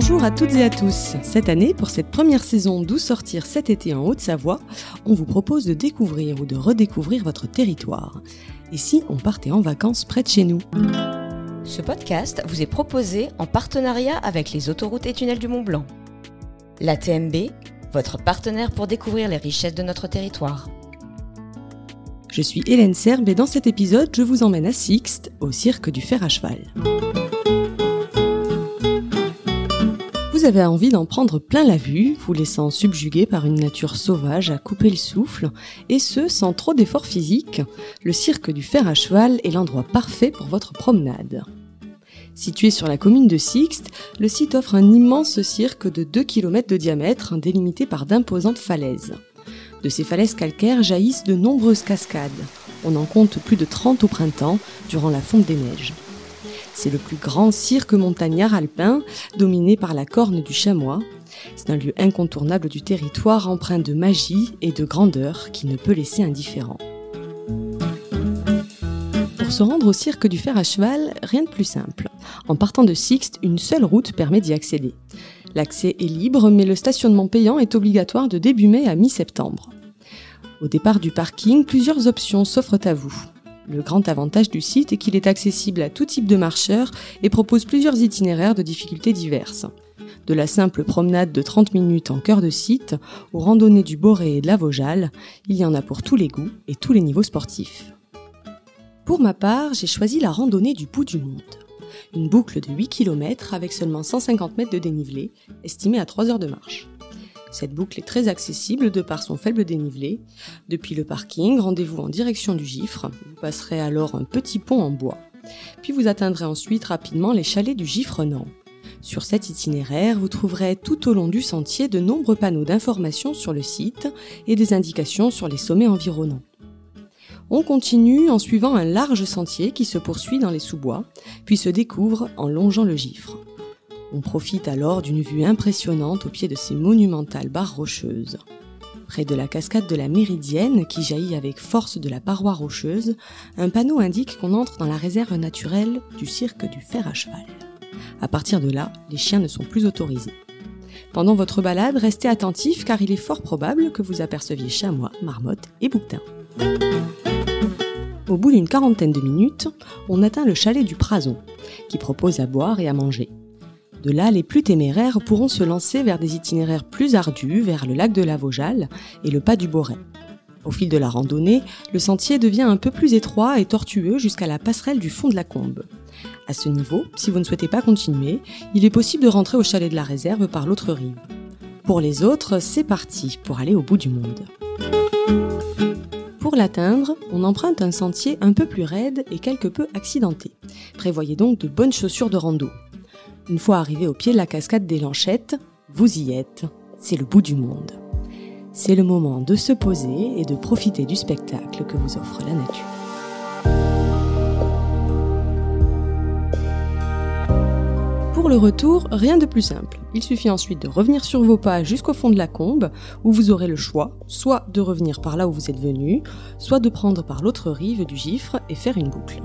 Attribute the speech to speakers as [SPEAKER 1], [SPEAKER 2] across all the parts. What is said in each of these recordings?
[SPEAKER 1] Bonjour à toutes et à tous. Cette année, pour cette première saison d'Où sortir cet été en Haute-Savoie, on vous propose de découvrir ou de redécouvrir votre territoire. Et si on partait en vacances près de chez nous
[SPEAKER 2] Ce podcast vous est proposé en partenariat avec les autoroutes et tunnels du Mont Blanc. La TMB, votre partenaire pour découvrir les richesses de notre territoire.
[SPEAKER 1] Je suis Hélène Serbe et dans cet épisode, je vous emmène à Sixte, au cirque du fer à cheval. Avez envie d'en prendre plein la vue, vous laissant subjuguer par une nature sauvage à couper le souffle, et ce sans trop d'efforts physiques. Le cirque du fer à cheval est l'endroit parfait pour votre promenade. Situé sur la commune de Sixte, le site offre un immense cirque de 2 km de diamètre, délimité par d'imposantes falaises. De ces falaises calcaires jaillissent de nombreuses cascades. On en compte plus de 30 au printemps, durant la fonte des neiges. C'est le plus grand cirque montagnard alpin, dominé par la corne du chamois. C'est un lieu incontournable du territoire empreint de magie et de grandeur qui ne peut laisser indifférent. Pour se rendre au cirque du fer à cheval, rien de plus simple. En partant de Sixte, une seule route permet d'y accéder. L'accès est libre, mais le stationnement payant est obligatoire de début mai à mi-septembre. Au départ du parking, plusieurs options s'offrent à vous. Le grand avantage du site est qu'il est accessible à tout type de marcheurs et propose plusieurs itinéraires de difficultés diverses. De la simple promenade de 30 minutes en cœur de site aux randonnées du Boré et de la Vosjal, il y en a pour tous les goûts et tous les niveaux sportifs. Pour ma part, j'ai choisi la randonnée du bout du monde une boucle de 8 km avec seulement 150 mètres de dénivelé, estimée à 3 heures de marche. Cette boucle est très accessible de par son faible dénivelé. Depuis le parking, rendez-vous en direction du Gifre. Vous passerez alors un petit pont en bois. Puis vous atteindrez ensuite rapidement les chalets du Gifre-Nant. Sur cet itinéraire, vous trouverez tout au long du sentier de nombreux panneaux d'information sur le site et des indications sur les sommets environnants. On continue en suivant un large sentier qui se poursuit dans les sous-bois, puis se découvre en longeant le gifre. On profite alors d'une vue impressionnante au pied de ces monumentales barres rocheuses. Près de la cascade de la Méridienne, qui jaillit avec force de la paroi rocheuse, un panneau indique qu'on entre dans la réserve naturelle du cirque du fer à cheval. À partir de là, les chiens ne sont plus autorisés. Pendant votre balade, restez attentif car il est fort probable que vous aperceviez chamois, marmottes et bouquetins. Au bout d'une quarantaine de minutes, on atteint le chalet du Prason, qui propose à boire et à manger. De là, les plus téméraires pourront se lancer vers des itinéraires plus ardus, vers le lac de la Vosjal et le pas du Boret. Au fil de la randonnée, le sentier devient un peu plus étroit et tortueux jusqu'à la passerelle du fond de la combe. À ce niveau, si vous ne souhaitez pas continuer, il est possible de rentrer au chalet de la réserve par l'autre rive. Pour les autres, c'est parti pour aller au bout du monde. Pour l'atteindre, on emprunte un sentier un peu plus raide et quelque peu accidenté. Prévoyez donc de bonnes chaussures de rando. Une fois arrivé au pied de la cascade des Lanchettes, vous y êtes. C'est le bout du monde. C'est le moment de se poser et de profiter du spectacle que vous offre la nature. Pour le retour, rien de plus simple. Il suffit ensuite de revenir sur vos pas jusqu'au fond de la combe, où vous aurez le choix, soit de revenir par là où vous êtes venu, soit de prendre par l'autre rive du gifre et faire une boucle.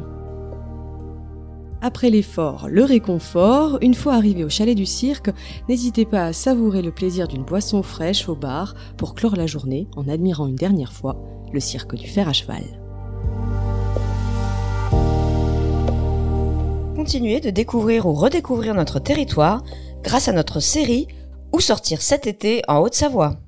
[SPEAKER 1] Après l'effort, le réconfort, une fois arrivé au chalet du cirque, n'hésitez pas à savourer le plaisir d'une boisson fraîche au bar pour clore la journée en admirant une dernière fois le cirque du fer à cheval.
[SPEAKER 2] continuer de découvrir ou redécouvrir notre territoire grâce à notre série Où sortir cet été en Haute-Savoie.